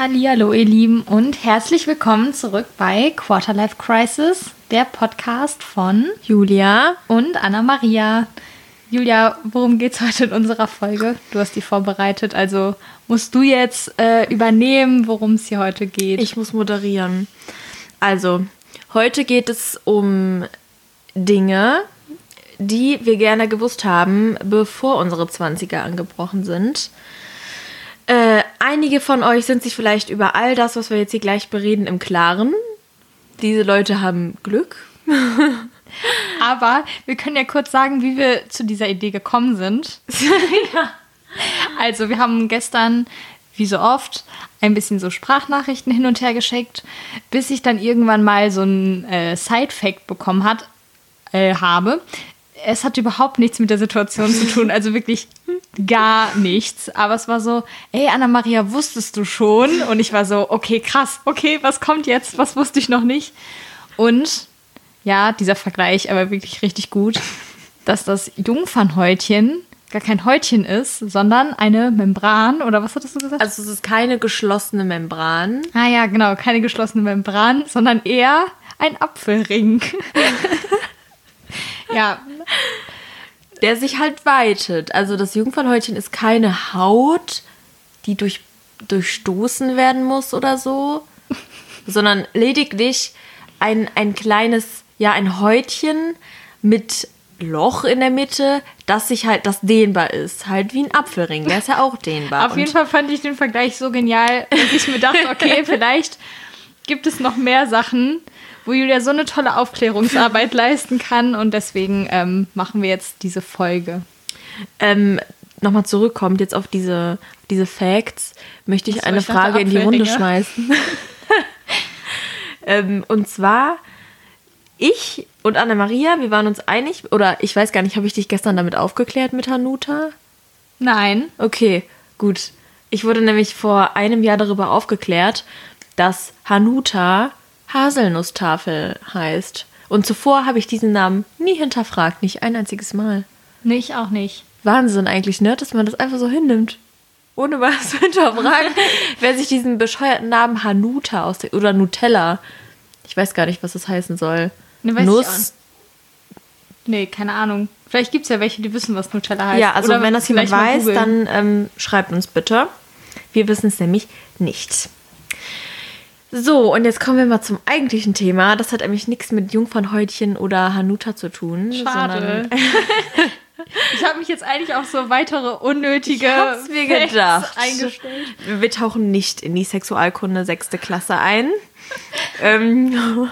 Hallo ihr Lieben und herzlich willkommen zurück bei Quarterlife Crisis, der Podcast von Julia und Anna Maria. Julia, worum geht's heute in unserer Folge? Du hast die vorbereitet, also musst du jetzt äh, übernehmen, worum es hier heute geht. Ich muss moderieren. Also, heute geht es um Dinge, die wir gerne gewusst haben, bevor unsere 20er angebrochen sind. Äh, einige von euch sind sich vielleicht über all das, was wir jetzt hier gleich bereden, im Klaren. Diese Leute haben Glück. Aber wir können ja kurz sagen, wie wir zu dieser Idee gekommen sind. ja. Also, wir haben gestern, wie so oft, ein bisschen so Sprachnachrichten hin und her geschickt, bis ich dann irgendwann mal so ein äh, Side-Fact bekommen hat, äh, habe. Es hat überhaupt nichts mit der Situation zu tun, also wirklich gar nichts. Aber es war so, ey, Anna-Maria, wusstest du schon? Und ich war so, okay, krass, okay, was kommt jetzt? Was wusste ich noch nicht? Und ja, dieser Vergleich, aber wirklich richtig gut, dass das Jungfernhäutchen gar kein Häutchen ist, sondern eine Membran oder was hattest du gesagt? Also es ist keine geschlossene Membran. Ah ja, genau, keine geschlossene Membran, sondern eher ein Apfelring. ja. Der sich halt weitet. Also das Jungfernhäutchen ist keine Haut, die durch, durchstoßen werden muss oder so, sondern lediglich ein, ein kleines, ja, ein Häutchen mit Loch in der Mitte, das sich halt, das dehnbar ist. Halt wie ein Apfelring, der ist ja auch dehnbar. Auf jeden Fall fand ich den Vergleich so genial, dass ich mir dachte, okay, vielleicht gibt es noch mehr Sachen, wo Julia so eine tolle Aufklärungsarbeit leisten kann und deswegen ähm, machen wir jetzt diese Folge. Ähm, Nochmal zurückkommt jetzt auf diese, diese Facts, möchte ich Was eine Frage in die Runde schmeißen. ähm, und zwar, ich und Anna-Maria, wir waren uns einig, oder ich weiß gar nicht, habe ich dich gestern damit aufgeklärt mit Hanuta? Nein. Okay, gut. Ich wurde nämlich vor einem Jahr darüber aufgeklärt, dass Hanuta Haselnusstafel heißt. Und zuvor habe ich diesen Namen nie hinterfragt, nicht ein einziges Mal. Nee, ich auch nicht. Wahnsinn eigentlich, ne? Dass man das einfach so hinnimmt. Ohne was zu hinterfragen. Wer sich diesen bescheuerten Namen Hanuta aus der, oder Nutella, ich weiß gar nicht, was das heißen soll. Weiß Nuss. Nee, keine Ahnung. Vielleicht gibt es ja welche, die wissen, was Nutella heißt. Ja, also Oder wenn das jemand weiß, dann ähm, schreibt uns bitte. Wir wissen es nämlich nicht. So, und jetzt kommen wir mal zum eigentlichen Thema. Das hat nämlich nichts mit Jungfernhäutchen oder Hanuta zu tun. Schade. ich habe mich jetzt eigentlich auf so weitere unnötige ich mir gedacht. eingestellt. Wir tauchen nicht in die Sexualkunde sechste Klasse ein. ähm,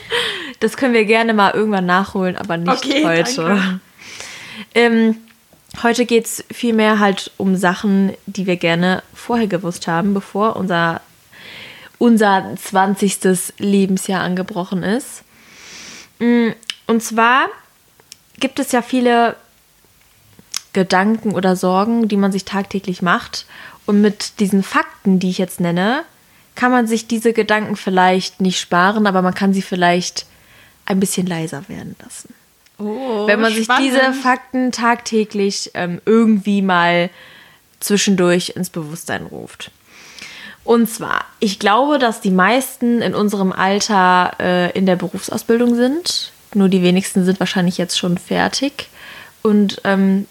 das können wir gerne mal irgendwann nachholen, aber nicht okay, heute. Ähm, heute geht es vielmehr halt um Sachen, die wir gerne vorher gewusst haben, bevor unser unser 20. Lebensjahr angebrochen ist. Mm, und zwar gibt es ja viele Gedanken oder Sorgen, die man sich tagtäglich macht. Und mit diesen Fakten, die ich jetzt nenne, kann man sich diese Gedanken vielleicht nicht sparen, aber man kann sie vielleicht ein bisschen leiser werden lassen. Oh, Wenn man spannend. sich diese Fakten tagtäglich ähm, irgendwie mal zwischendurch ins Bewusstsein ruft. Und zwar, ich glaube, dass die meisten in unserem Alter äh, in der Berufsausbildung sind. Nur die wenigsten sind wahrscheinlich jetzt schon fertig. Und ähm,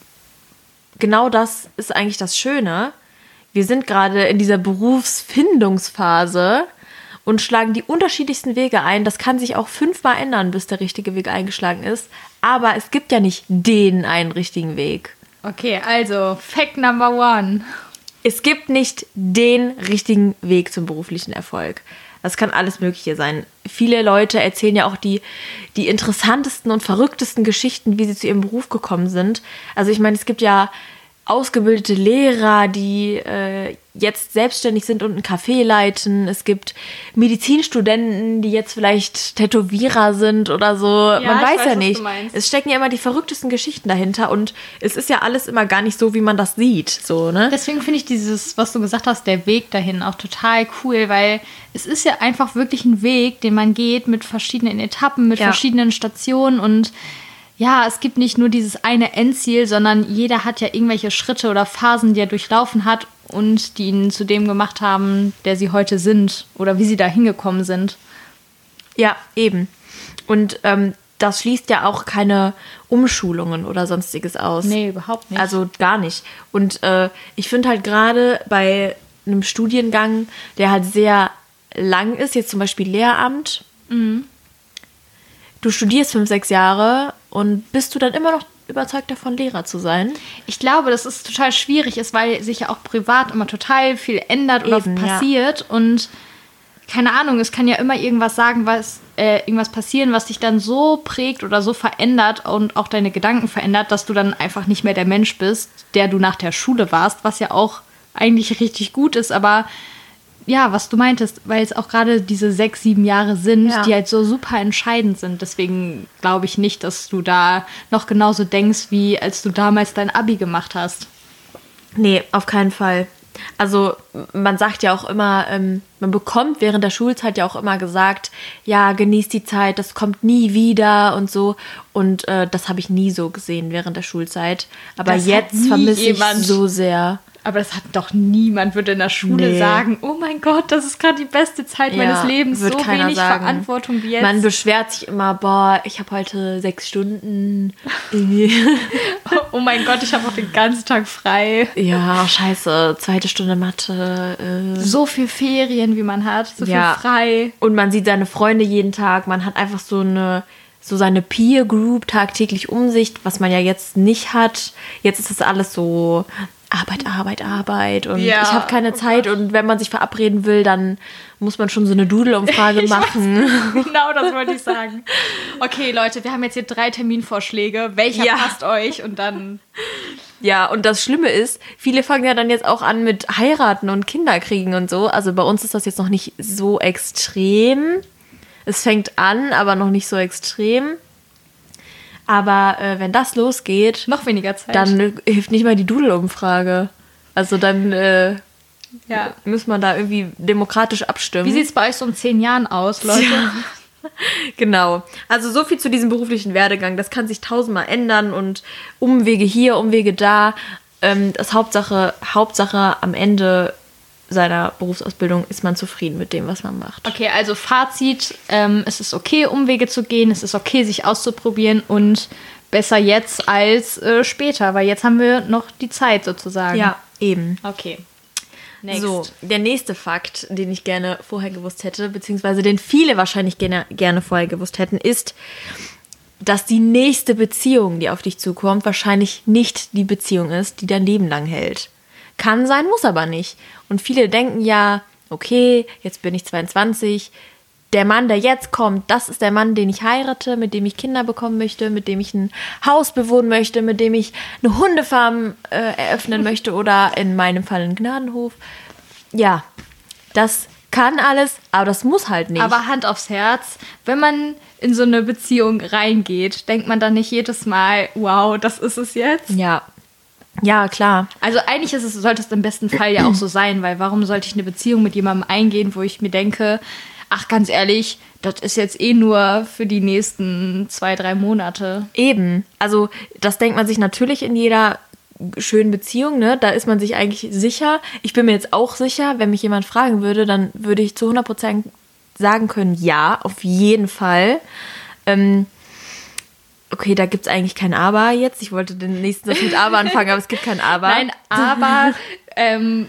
genau das ist eigentlich das Schöne. Wir sind gerade in dieser Berufsfindungsphase und schlagen die unterschiedlichsten Wege ein. Das kann sich auch fünfmal ändern, bis der richtige Weg eingeschlagen ist. Aber es gibt ja nicht den einen richtigen Weg. Okay, also Fact Number One es gibt nicht den richtigen Weg zum beruflichen Erfolg. Das kann alles Mögliche sein. Viele Leute erzählen ja auch die, die interessantesten und verrücktesten Geschichten, wie sie zu ihrem Beruf gekommen sind. Also ich meine, es gibt ja ausgebildete Lehrer, die äh, jetzt selbstständig sind und ein Café leiten. Es gibt Medizinstudenten, die jetzt vielleicht Tätowierer sind oder so. Ja, man weiß, weiß ja nicht. Es stecken ja immer die verrücktesten Geschichten dahinter und es ist ja alles immer gar nicht so, wie man das sieht. So, ne? Deswegen finde ich dieses, was du gesagt hast, der Weg dahin auch total cool, weil es ist ja einfach wirklich ein Weg, den man geht mit verschiedenen Etappen, mit ja. verschiedenen Stationen und ja, es gibt nicht nur dieses eine Endziel, sondern jeder hat ja irgendwelche Schritte oder Phasen, die er durchlaufen hat, und die ihn zu dem gemacht haben, der sie heute sind oder wie sie da hingekommen sind. Ja, eben. Und ähm, das schließt ja auch keine Umschulungen oder sonstiges aus. Nee, überhaupt nicht. Also gar nicht. Und äh, ich finde halt gerade bei einem Studiengang, der halt sehr lang ist, jetzt zum Beispiel Lehramt, mhm. du studierst fünf, sechs Jahre und bist du dann immer noch überzeugt davon, Lehrer zu sein? Ich glaube, dass es total schwierig ist, weil sich ja auch privat immer total viel ändert oder Eben, passiert ja. und keine Ahnung, es kann ja immer irgendwas sagen, was äh, irgendwas passieren, was dich dann so prägt oder so verändert und auch deine Gedanken verändert, dass du dann einfach nicht mehr der Mensch bist, der du nach der Schule warst, was ja auch eigentlich richtig gut ist, aber ja, was du meintest, weil es auch gerade diese sechs, sieben Jahre sind, ja. die halt so super entscheidend sind. Deswegen glaube ich nicht, dass du da noch genauso denkst, wie als du damals dein Abi gemacht hast. Nee, auf keinen Fall. Also man sagt ja auch immer, ähm, man bekommt während der Schulzeit ja auch immer gesagt, ja, genießt die Zeit, das kommt nie wieder und so. Und äh, das habe ich nie so gesehen während der Schulzeit. Aber das jetzt vermisse ich so sehr. Aber das hat doch niemand, würde in der Schule nee. sagen, oh mein Gott, das ist gerade die beste Zeit ja, meines Lebens, so wenig sagen. Verantwortung wie jetzt. Man beschwert sich immer, boah, ich habe heute sechs Stunden. oh mein Gott, ich habe auch den ganzen Tag frei. Ja, scheiße, zweite Stunde Mathe. Äh. So viel Ferien, wie man hat, so ja. viel frei. Und man sieht seine Freunde jeden Tag, man hat einfach so eine so seine Peer Group tagtäglich um sich, was man ja jetzt nicht hat. Jetzt ist das alles so Arbeit, Arbeit, Arbeit und ja. ich habe keine oh Zeit und wenn man sich verabreden will, dann muss man schon so eine Doodle-Umfrage machen. Weiß, genau, das wollte ich sagen. Okay, Leute, wir haben jetzt hier drei Terminvorschläge. Welcher ja. passt euch? Und dann. Ja, und das Schlimme ist, viele fangen ja dann jetzt auch an mit heiraten und Kinder kriegen und so. Also bei uns ist das jetzt noch nicht so extrem. Es fängt an, aber noch nicht so extrem. Aber äh, wenn das losgeht, noch weniger Zeit. Dann hilft nicht mal die Doodle-Umfrage. Also dann äh, ja. muss man da irgendwie demokratisch abstimmen. Wie sieht es bei euch so in zehn Jahren aus, Leute? Ja. genau. Also so viel zu diesem beruflichen Werdegang. Das kann sich tausendmal ändern und Umwege hier, Umwege da. Ähm, das Hauptsache, Hauptsache am Ende seiner Berufsausbildung ist man zufrieden mit dem, was man macht. Okay, also Fazit, ähm, es ist okay, Umwege zu gehen, es ist okay, sich auszuprobieren und besser jetzt als äh, später, weil jetzt haben wir noch die Zeit sozusagen. Ja, eben. Okay. Next. So, der nächste Fakt, den ich gerne vorher gewusst hätte, beziehungsweise den viele wahrscheinlich gerne, gerne vorher gewusst hätten, ist, dass die nächste Beziehung, die auf dich zukommt, wahrscheinlich nicht die Beziehung ist, die dein Leben lang hält. Kann sein, muss aber nicht. Und viele denken ja, okay, jetzt bin ich 22, der Mann, der jetzt kommt, das ist der Mann, den ich heirate, mit dem ich Kinder bekommen möchte, mit dem ich ein Haus bewohnen möchte, mit dem ich eine Hundefarm äh, eröffnen möchte oder in meinem Fall einen Gnadenhof. Ja, das kann alles, aber das muss halt nicht. Aber Hand aufs Herz, wenn man in so eine Beziehung reingeht, denkt man dann nicht jedes Mal, wow, das ist es jetzt? Ja, ja, klar. Also eigentlich ist es, sollte es im besten Fall ja auch so sein, weil warum sollte ich eine Beziehung mit jemandem eingehen, wo ich mir denke, ach ganz ehrlich, das ist jetzt eh nur für die nächsten zwei, drei Monate. Eben. Also das denkt man sich natürlich in jeder schönen Beziehung, ne? Da ist man sich eigentlich sicher. Ich bin mir jetzt auch sicher, wenn mich jemand fragen würde, dann würde ich zu 100% sagen können, ja, auf jeden Fall. Ähm, Okay, da gibt es eigentlich kein Aber jetzt. Ich wollte den nächsten Satz mit Aber anfangen, aber es gibt kein Aber. Nein, aber ähm,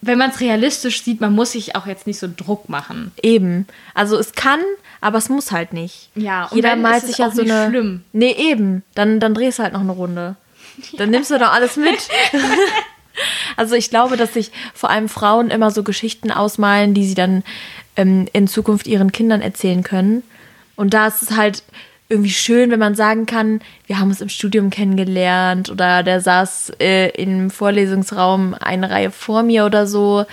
wenn man es realistisch sieht, man muss sich auch jetzt nicht so Druck machen. Eben. Also es kann, aber es muss halt nicht. Ja, und Jeder malt sich ja so eine. Schlimm. Nee, eben. Dann, dann drehst du halt noch eine Runde. Dann ja. nimmst du doch alles mit. also ich glaube, dass sich vor allem Frauen immer so Geschichten ausmalen, die sie dann ähm, in Zukunft ihren Kindern erzählen können. Und da ist es halt irgendwie schön, wenn man sagen kann, wir haben uns im Studium kennengelernt oder der saß äh, im Vorlesungsraum eine Reihe vor mir oder so.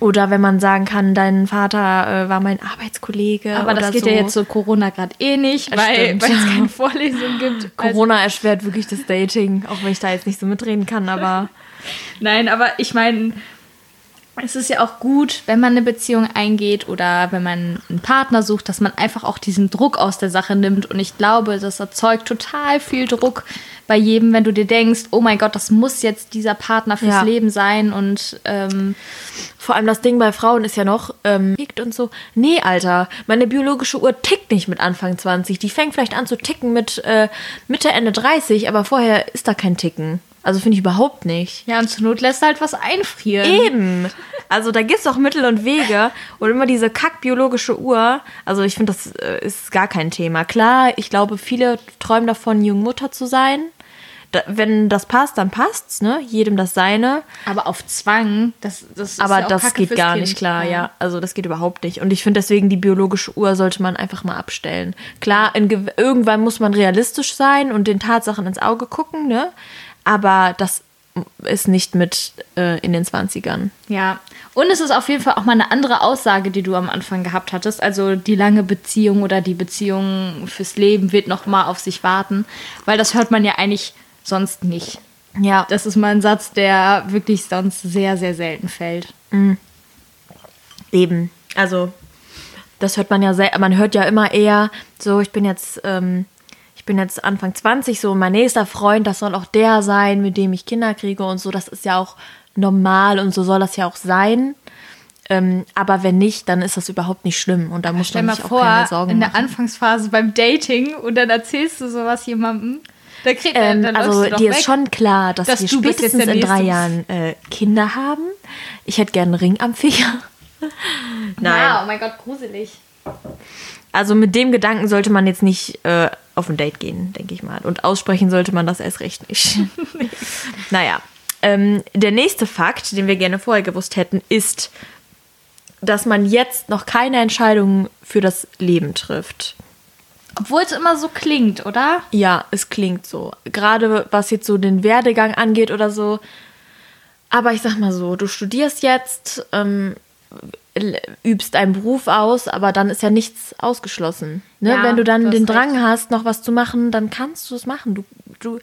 Oder wenn man sagen kann, dein Vater äh, war mein Arbeitskollege. Aber das geht so. ja jetzt so Corona gerade eh nicht, weil, weil es keine Vorlesung gibt. Corona also. erschwert wirklich das Dating, auch wenn ich da jetzt nicht so mitreden kann, aber. Nein, aber ich meine, es ist ja auch gut, wenn man eine Beziehung eingeht oder wenn man einen Partner sucht, dass man einfach auch diesen Druck aus der Sache nimmt. Und ich glaube, das erzeugt total viel Druck bei jedem, wenn du dir denkst, oh mein Gott, das muss jetzt dieser Partner fürs ja. Leben sein. Und ähm, vor allem das Ding bei Frauen ist ja noch, ähm, tickt und so. Nee, Alter, meine biologische Uhr tickt nicht mit Anfang 20. Die fängt vielleicht an zu ticken mit äh, Mitte, Ende 30, aber vorher ist da kein Ticken. Also finde ich überhaupt nicht. Ja, und zur Not lässt halt was einfrieren. Eben. Also da gibt es auch Mittel und Wege. Und immer diese kackbiologische Uhr. Also ich finde, das äh, ist gar kein Thema. Klar, ich glaube, viele träumen davon, Jungmutter zu sein. Da, wenn das passt, dann passt's, ne? Jedem das seine. Aber auf Zwang, das, das Aber ja das Kacke geht gar kind. nicht klar, ja. ja. Also das geht überhaupt nicht. Und ich finde deswegen, die biologische Uhr sollte man einfach mal abstellen. Klar, in, irgendwann muss man realistisch sein und den Tatsachen ins Auge gucken, ne? Aber das ist nicht mit äh, in den 20ern. Ja, und es ist auf jeden Fall auch mal eine andere Aussage, die du am Anfang gehabt hattest. Also die lange Beziehung oder die Beziehung fürs Leben wird noch mal auf sich warten, weil das hört man ja eigentlich sonst nicht. Ja. Das ist mal ein Satz, der wirklich sonst sehr, sehr selten fällt. Mhm. Eben. Also das hört man ja sehr, man hört ja immer eher so, ich bin jetzt ähm, ich bin jetzt Anfang 20, so mein nächster Freund, das soll auch der sein, mit dem ich Kinder kriege und so. Das ist ja auch normal und so soll das ja auch sein. Ähm, aber wenn nicht, dann ist das überhaupt nicht schlimm und da muss man sich vor, auch keine Sorgen in der Anfangsphase beim Dating und dann erzählst du sowas jemandem. Da kriegt, ähm, dann also dir ist schon klar, dass, dass wir spätestens in drei Jahren äh, Kinder haben. Ich hätte gerne einen Ring am Finger. Nein. Ja, oh mein Gott, gruselig. Also mit dem Gedanken sollte man jetzt nicht äh, auf ein Date gehen, denke ich mal. Und aussprechen sollte man das erst recht nicht. naja. Ähm, der nächste Fakt, den wir gerne vorher gewusst hätten, ist, dass man jetzt noch keine Entscheidungen für das Leben trifft. Obwohl es immer so klingt, oder? Ja, es klingt so. Gerade was jetzt so den Werdegang angeht oder so. Aber ich sag mal so, du studierst jetzt, ähm, übst einen Beruf aus, aber dann ist ja nichts ausgeschlossen. Ne? Ja, Wenn du dann den Drang recht. hast, noch was zu machen, dann kannst du es machen. Du, du,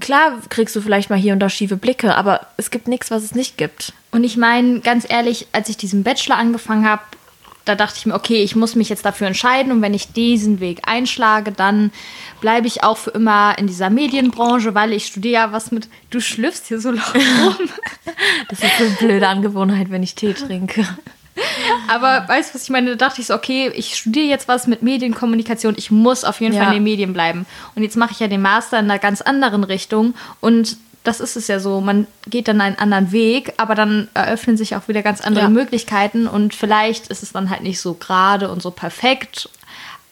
klar kriegst du vielleicht mal hier und da schiefe Blicke, aber es gibt nichts, was es nicht gibt. Und ich meine, ganz ehrlich, als ich diesen Bachelor angefangen habe, da dachte ich mir, okay, ich muss mich jetzt dafür entscheiden und wenn ich diesen Weg einschlage, dann bleibe ich auch für immer in dieser Medienbranche, weil ich studiere ja was mit. Du schlüpfst hier so laut rum. das ist eine blöde Angewohnheit, wenn ich Tee trinke. Aber weißt du, was ich meine? Da dachte ich so, okay, ich studiere jetzt was mit Medienkommunikation. Ich muss auf jeden ja. Fall in den Medien bleiben. Und jetzt mache ich ja den Master in einer ganz anderen Richtung. Und das ist es ja so. Man geht dann einen anderen Weg, aber dann eröffnen sich auch wieder ganz andere ja. Möglichkeiten. Und vielleicht ist es dann halt nicht so gerade und so perfekt.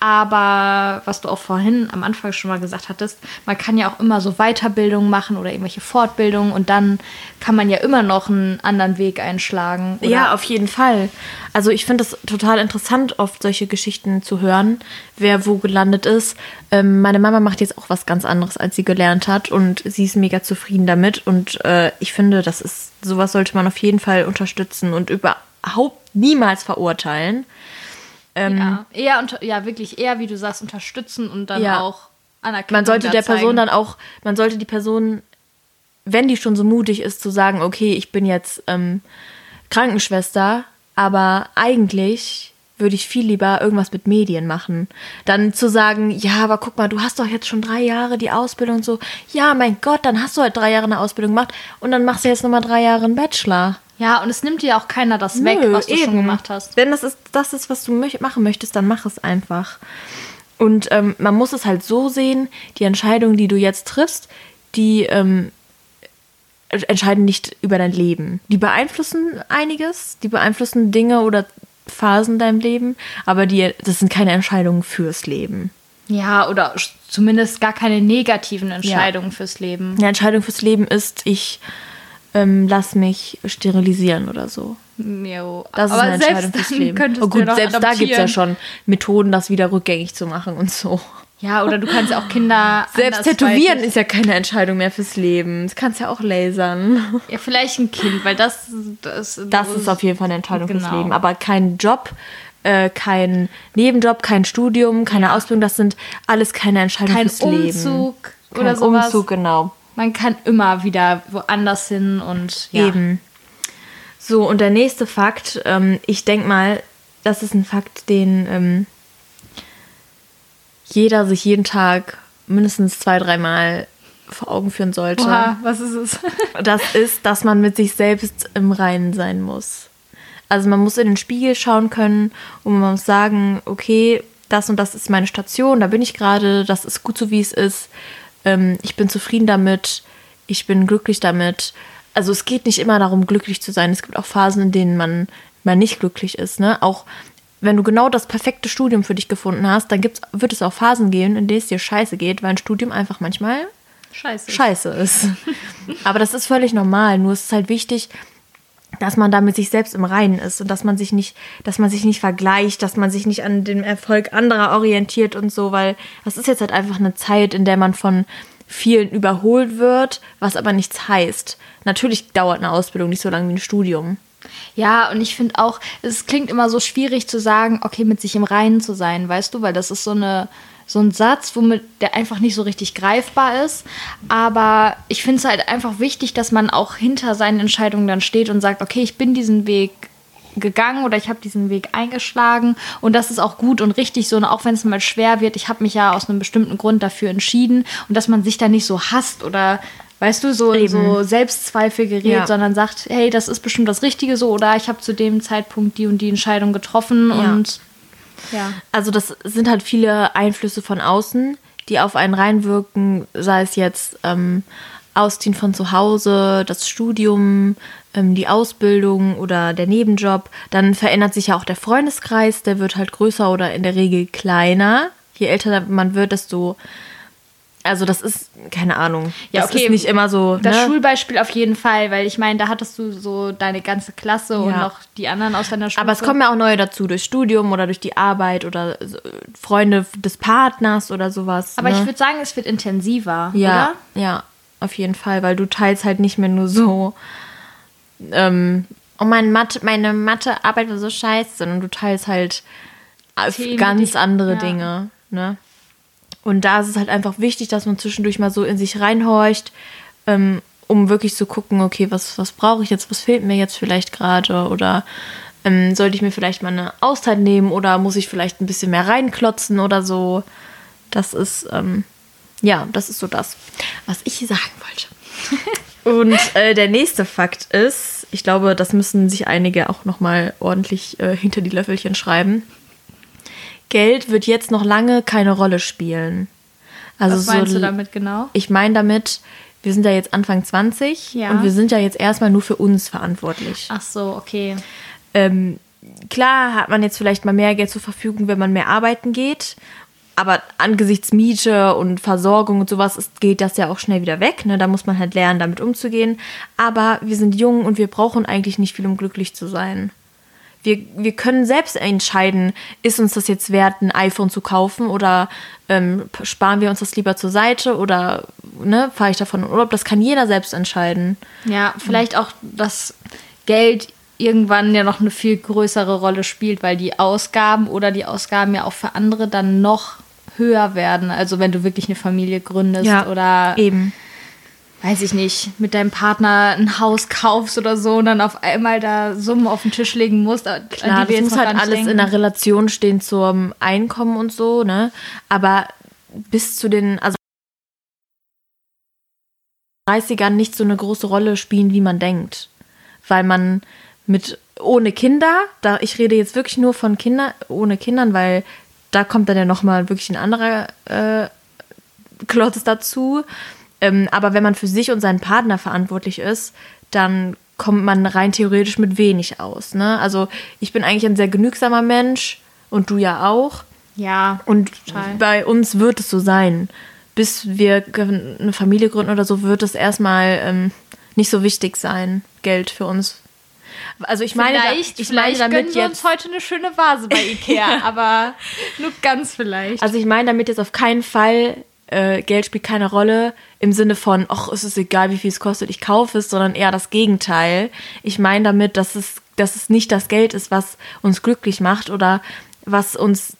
Aber was du auch vorhin am Anfang schon mal gesagt hattest, man kann ja auch immer so Weiterbildungen machen oder irgendwelche Fortbildungen und dann kann man ja immer noch einen anderen Weg einschlagen. Oder? Ja, auf jeden Fall. Also ich finde es total interessant, oft solche Geschichten zu hören, wer wo gelandet ist. Ähm, meine Mama macht jetzt auch was ganz anderes, als sie gelernt hat und sie ist mega zufrieden damit und äh, ich finde, das ist sowas sollte man auf jeden Fall unterstützen und überhaupt niemals verurteilen. Ähm, ja, eher unter, ja, wirklich eher, wie du sagst, unterstützen und dann ja. auch anerkennen. Man sollte der zeigen. Person dann auch, man sollte die Person, wenn die schon so mutig ist, zu sagen, okay, ich bin jetzt ähm, Krankenschwester, aber eigentlich würde ich viel lieber irgendwas mit Medien machen. Dann zu sagen, ja, aber guck mal, du hast doch jetzt schon drei Jahre die Ausbildung und so. Ja, mein Gott, dann hast du halt drei Jahre eine Ausbildung gemacht und dann machst du jetzt nochmal drei Jahre einen Bachelor. Ja, und es nimmt dir auch keiner das Nö, weg, was du eben. schon gemacht hast. Wenn das ist, das ist, was du machen möchtest, dann mach es einfach. Und ähm, man muss es halt so sehen, die Entscheidungen, die du jetzt triffst, die ähm, entscheiden nicht über dein Leben. Die beeinflussen einiges, die beeinflussen Dinge oder Phasen in deinem Leben, aber die, das sind keine Entscheidungen fürs Leben. Ja, oder zumindest gar keine negativen Entscheidungen ja. fürs Leben. Eine Entscheidung fürs Leben ist, ich ähm, lass mich sterilisieren oder so. Jo. Das ist aber eine Entscheidung fürs Leben. Oh gut, selbst da gibt es ja schon Methoden, das wieder rückgängig zu machen und so. Ja, oder du kannst auch Kinder. Selbst tätowieren ist ja keine Entscheidung mehr fürs Leben. Das kannst ja auch lasern. Ja, vielleicht ein Kind, weil das. Das, das ist auf jeden Fall eine Entscheidung genau. fürs Leben. Aber kein Job, äh, kein Nebenjob, kein Studium, keine ja. Ausbildung, das sind alles keine Entscheidungen kein fürs Umzug Leben. Kein Umzug oder sowas. Umzug, genau man kann immer wieder woanders hin und ja. eben. So, und der nächste Fakt, ähm, ich denke mal, das ist ein Fakt, den ähm, jeder sich jeden Tag mindestens zwei, dreimal vor Augen führen sollte. Oha, was ist es? das ist, dass man mit sich selbst im Reinen sein muss. Also man muss in den Spiegel schauen können und man muss sagen, okay, das und das ist meine Station, da bin ich gerade, das ist gut so, wie es ist. Ähm, ich bin zufrieden damit, ich bin glücklich damit. Also es geht nicht immer darum, glücklich zu sein. Es gibt auch Phasen, in denen man mal nicht glücklich ist. Ne? Auch wenn du genau das perfekte Studium für dich gefunden hast, dann gibt's, wird es auch Phasen geben, in denen es dir scheiße geht, weil ein Studium einfach manchmal scheiße, scheiße ist. Aber das ist völlig normal. Nur ist es halt wichtig, dass man da mit sich selbst im Reinen ist und dass man sich nicht, dass man sich nicht vergleicht, dass man sich nicht an dem Erfolg anderer orientiert und so, weil das ist jetzt halt einfach eine Zeit, in der man von vielen überholt wird, was aber nichts heißt. Natürlich dauert eine Ausbildung nicht so lange wie ein Studium. Ja, und ich finde auch, es klingt immer so schwierig zu sagen, okay, mit sich im Reinen zu sein, weißt du, weil das ist so eine so ein Satz, womit der einfach nicht so richtig greifbar ist. Aber ich finde es halt einfach wichtig, dass man auch hinter seinen Entscheidungen dann steht und sagt, okay, ich bin diesen Weg gegangen oder ich habe diesen Weg eingeschlagen. Und das ist auch gut und richtig so. Und auch wenn es mal schwer wird, ich habe mich ja aus einem bestimmten Grund dafür entschieden. Und dass man sich da nicht so hasst oder weißt du, so, so Selbstzweifel gerät, ja. sondern sagt, hey, das ist bestimmt das Richtige so oder ich habe zu dem Zeitpunkt die und die Entscheidung getroffen ja. und ja. Also das sind halt viele Einflüsse von außen, die auf einen reinwirken, sei es jetzt ähm, Ausziehen von zu Hause, das Studium, ähm, die Ausbildung oder der Nebenjob. Dann verändert sich ja auch der Freundeskreis, der wird halt größer oder in der Regel kleiner. Je älter man wird, desto also das ist, keine Ahnung. Ja, das okay. ist nicht immer so. Das ne? Schulbeispiel auf jeden Fall, weil ich meine, da hattest du so deine ganze Klasse ja. und noch die anderen aus deiner Schule. Aber es kommen ja auch neue dazu, durch Studium oder durch die Arbeit oder Freunde des Partners oder sowas. Aber ne? ich würde sagen, es wird intensiver, ja, oder? Ja, auf jeden Fall, weil du teilst halt nicht mehr nur so, ähm, oh meine Mathe, meine Mathearbeit war so scheiße, sondern du teilst halt Themen, ganz andere ja. Dinge, ne? Und da ist es halt einfach wichtig, dass man zwischendurch mal so in sich reinhorcht, ähm, um wirklich zu gucken, okay, was, was brauche ich jetzt, was fehlt mir jetzt vielleicht gerade oder ähm, sollte ich mir vielleicht mal eine Auszeit nehmen oder muss ich vielleicht ein bisschen mehr reinklotzen oder so. Das ist, ähm, ja, das ist so das, was ich hier sagen wollte. Und äh, der nächste Fakt ist, ich glaube, das müssen sich einige auch nochmal ordentlich äh, hinter die Löffelchen schreiben. Geld wird jetzt noch lange keine Rolle spielen. Also Was meinst so, du damit genau? Ich meine damit, wir sind ja jetzt Anfang 20 ja. und wir sind ja jetzt erstmal nur für uns verantwortlich. Ach so, okay. Ähm, klar hat man jetzt vielleicht mal mehr Geld zur Verfügung, wenn man mehr arbeiten geht. Aber angesichts Miete und Versorgung und sowas ist, geht das ja auch schnell wieder weg. Ne? Da muss man halt lernen, damit umzugehen. Aber wir sind jung und wir brauchen eigentlich nicht viel, um glücklich zu sein. Wir, wir können selbst entscheiden, ist uns das jetzt wert, ein iPhone zu kaufen oder ähm, sparen wir uns das lieber zur Seite oder ne, fahre ich davon in Urlaub? Das kann jeder selbst entscheiden. Ja, vielleicht auch das Geld irgendwann ja noch eine viel größere Rolle spielt, weil die Ausgaben oder die Ausgaben ja auch für andere dann noch höher werden. Also wenn du wirklich eine Familie gründest ja, oder eben weiß ich nicht, mit deinem Partner ein Haus kaufst oder so und dann auf einmal da Summen auf den Tisch legen musst. Klar, wir das muss halt alles denken. in der Relation stehen zum Einkommen und so, ne? Aber bis zu den, also 30ern nicht so eine große Rolle spielen, wie man denkt. Weil man mit ohne Kinder, da ich rede jetzt wirklich nur von Kindern, ohne Kindern, weil da kommt dann ja nochmal wirklich ein anderer äh, Klotz dazu ähm, aber wenn man für sich und seinen Partner verantwortlich ist, dann kommt man rein theoretisch mit wenig aus. Ne? Also ich bin eigentlich ein sehr genügsamer Mensch und du ja auch. Ja. Und total. bei uns wird es so sein. Bis wir eine Familie gründen oder so, wird es erstmal ähm, nicht so wichtig sein, Geld für uns. Also ich meine, vielleicht, ich meine damit jetzt uns heute eine schöne Vase bei Ikea, aber nur ganz vielleicht. Also ich meine damit jetzt auf keinen Fall äh, Geld spielt keine Rolle im Sinne von, ach, es ist egal, wie viel es kostet, ich kaufe es, sondern eher das Gegenteil. Ich meine damit, dass es, dass es nicht das Geld ist, was uns glücklich macht oder was uns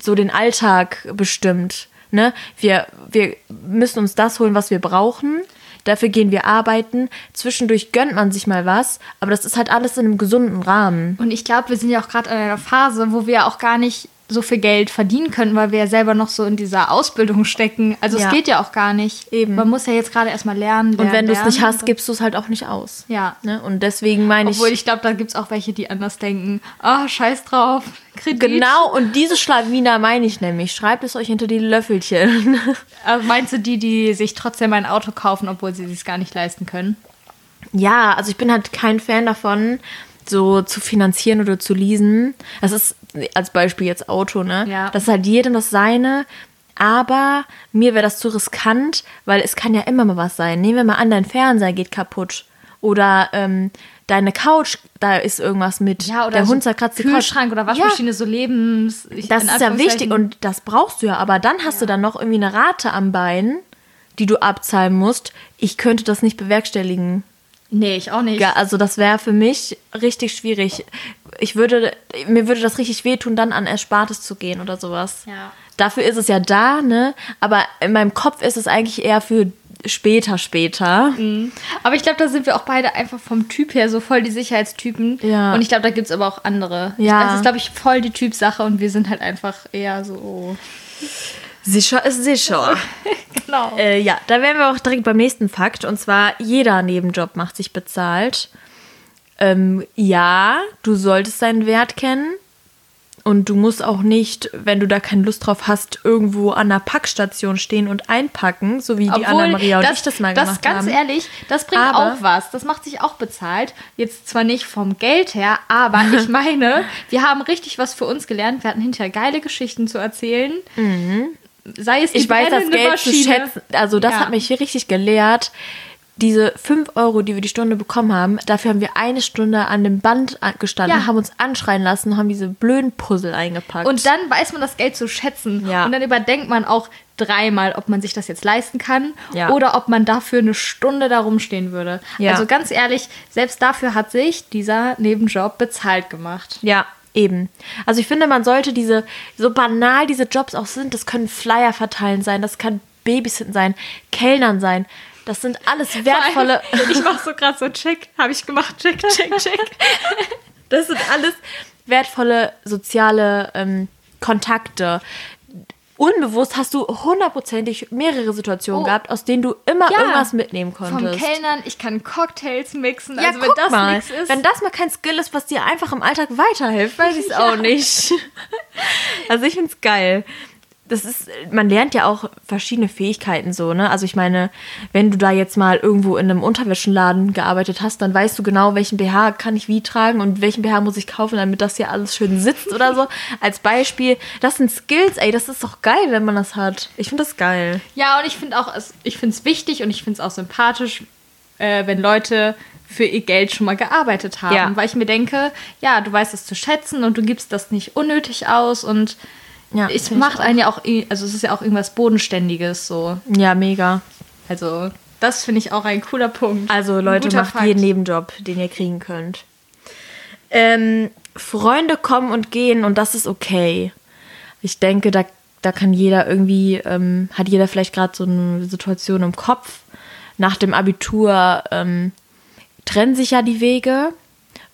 so den Alltag bestimmt. Ne? Wir, wir müssen uns das holen, was wir brauchen. dafür gehen wir arbeiten, zwischendurch gönnt man sich mal was, aber das ist halt alles in einem gesunden Rahmen. Und ich glaube, wir sind ja auch gerade in einer Phase, wo wir auch gar nicht so viel Geld verdienen können, weil wir ja selber noch so in dieser Ausbildung stecken. Also ja. es geht ja auch gar nicht. Eben. Man muss ja jetzt gerade erstmal lernen, lernen. Und wenn du es nicht hast, gibst du es halt auch nicht aus. Ja. Ne? Und deswegen meine ich. Obwohl ich glaube, da gibt es auch welche, die anders denken. Ah, oh, scheiß drauf. Kredit. Genau, und diese Schlawiner meine ich nämlich. Schreibt es euch hinter die Löffelchen. Also meinst du die, die sich trotzdem ein Auto kaufen, obwohl sie es sich gar nicht leisten können? Ja, also ich bin halt kein Fan davon, so zu finanzieren oder zu leasen. Das ist als Beispiel jetzt Auto, ne? Ja. Das ist halt jedem das seine. Aber mir wäre das zu riskant, weil es kann ja immer mal was sein. Nehmen wir mal an, dein Fernseher geht kaputt. Oder ähm, deine Couch, da ist irgendwas mit. Ja, oder der Hund zerkratzt die Kühlschrank oder Waschmaschine, ja. so Lebens. Ich, das ist ja wichtig und das brauchst du ja. Aber dann hast ja. du dann noch irgendwie eine Rate am Bein, die du abzahlen musst. Ich könnte das nicht bewerkstelligen. Nee, ich auch nicht. Ja, also das wäre für mich richtig schwierig. Ich würde, mir würde das richtig wehtun, dann an Erspartes zu gehen oder sowas. Ja. Dafür ist es ja da, ne? Aber in meinem Kopf ist es eigentlich eher für später, später. Mhm. Aber ich glaube, da sind wir auch beide einfach vom Typ her so voll die Sicherheitstypen. Ja. Und ich glaube, da gibt es aber auch andere. Ja. Das ist, glaube ich, voll die Typsache und wir sind halt einfach eher so. Sicher ist sicher. genau. Äh, ja, da wären wir auch direkt beim nächsten Fakt. Und zwar, jeder Nebenjob macht sich bezahlt. Ähm, ja, du solltest deinen Wert kennen. Und du musst auch nicht, wenn du da keine Lust drauf hast, irgendwo an der Packstation stehen und einpacken, so wie die Anna-Maria und das, ich das mal das gemacht haben. Das ganz ehrlich, das bringt aber, auch was. Das macht sich auch bezahlt. Jetzt zwar nicht vom Geld her, aber ich meine, wir haben richtig was für uns gelernt. Wir hatten hinterher geile Geschichten zu erzählen. Mhm sei es die ich weiß das Geld Maschine. zu schätzen. Also das ja. hat mich hier richtig gelehrt. Diese 5 Euro, die wir die Stunde bekommen haben, dafür haben wir eine Stunde an dem Band gestanden, ja. haben uns anschreien lassen, haben diese blöden Puzzle eingepackt. Und dann weiß man das Geld zu schätzen. Ja. Und dann überdenkt man auch dreimal, ob man sich das jetzt leisten kann ja. oder ob man dafür eine Stunde da rumstehen würde. Also ganz ehrlich, selbst dafür hat sich dieser Nebenjob bezahlt gemacht. Ja, Eben. Also ich finde, man sollte diese, so banal diese Jobs auch sind, das können Flyer verteilen sein, das kann Babysitten sein, Kellnern sein. Das sind alles wertvolle. Allem, ich mache so gerade so Check, habe ich gemacht, Check, Check, Check. Das sind alles wertvolle soziale ähm, Kontakte unbewusst hast du hundertprozentig mehrere Situationen oh. gehabt, aus denen du immer ja. irgendwas mitnehmen konntest. Vom Kellnern, ich kann Cocktails mixen. Ja, also wenn das mal, ist. Wenn das mal kein Skill ist, was dir einfach im Alltag weiterhilft, weiß ich es ja. auch nicht. also ich finde es geil das ist, man lernt ja auch verschiedene Fähigkeiten so, ne? Also ich meine, wenn du da jetzt mal irgendwo in einem Unterwäschenladen gearbeitet hast, dann weißt du genau, welchen BH kann ich wie tragen und welchen BH muss ich kaufen, damit das hier alles schön sitzt oder so. Als Beispiel, das sind Skills, ey, das ist doch geil, wenn man das hat. Ich finde das geil. Ja, und ich finde auch, ich finde es wichtig und ich finde es auch sympathisch, äh, wenn Leute für ihr Geld schon mal gearbeitet haben. Ja. Weil ich mir denke, ja, du weißt es zu schätzen und du gibst das nicht unnötig aus und ja, es macht einen ja auch, also es ist ja auch irgendwas Bodenständiges so. Ja, mega. Also, das finde ich auch ein cooler Punkt. Also, Leute, macht Fakt. jeden Nebenjob, den ihr kriegen könnt. Ähm, Freunde kommen und gehen und das ist okay. Ich denke, da, da kann jeder irgendwie, ähm, hat jeder vielleicht gerade so eine Situation im Kopf. Nach dem Abitur ähm, trennen sich ja die Wege